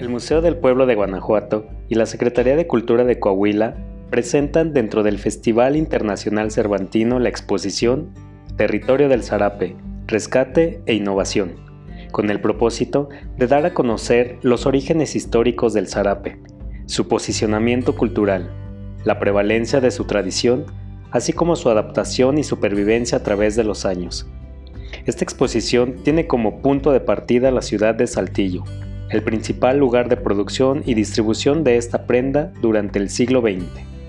El Museo del Pueblo de Guanajuato y la Secretaría de Cultura de Coahuila presentan dentro del Festival Internacional Cervantino la exposición Territorio del Zarape, Rescate e Innovación, con el propósito de dar a conocer los orígenes históricos del zarape, su posicionamiento cultural, la prevalencia de su tradición, así como su adaptación y supervivencia a través de los años. Esta exposición tiene como punto de partida la ciudad de Saltillo, el principal lugar de producción y distribución de esta prenda durante el siglo XX.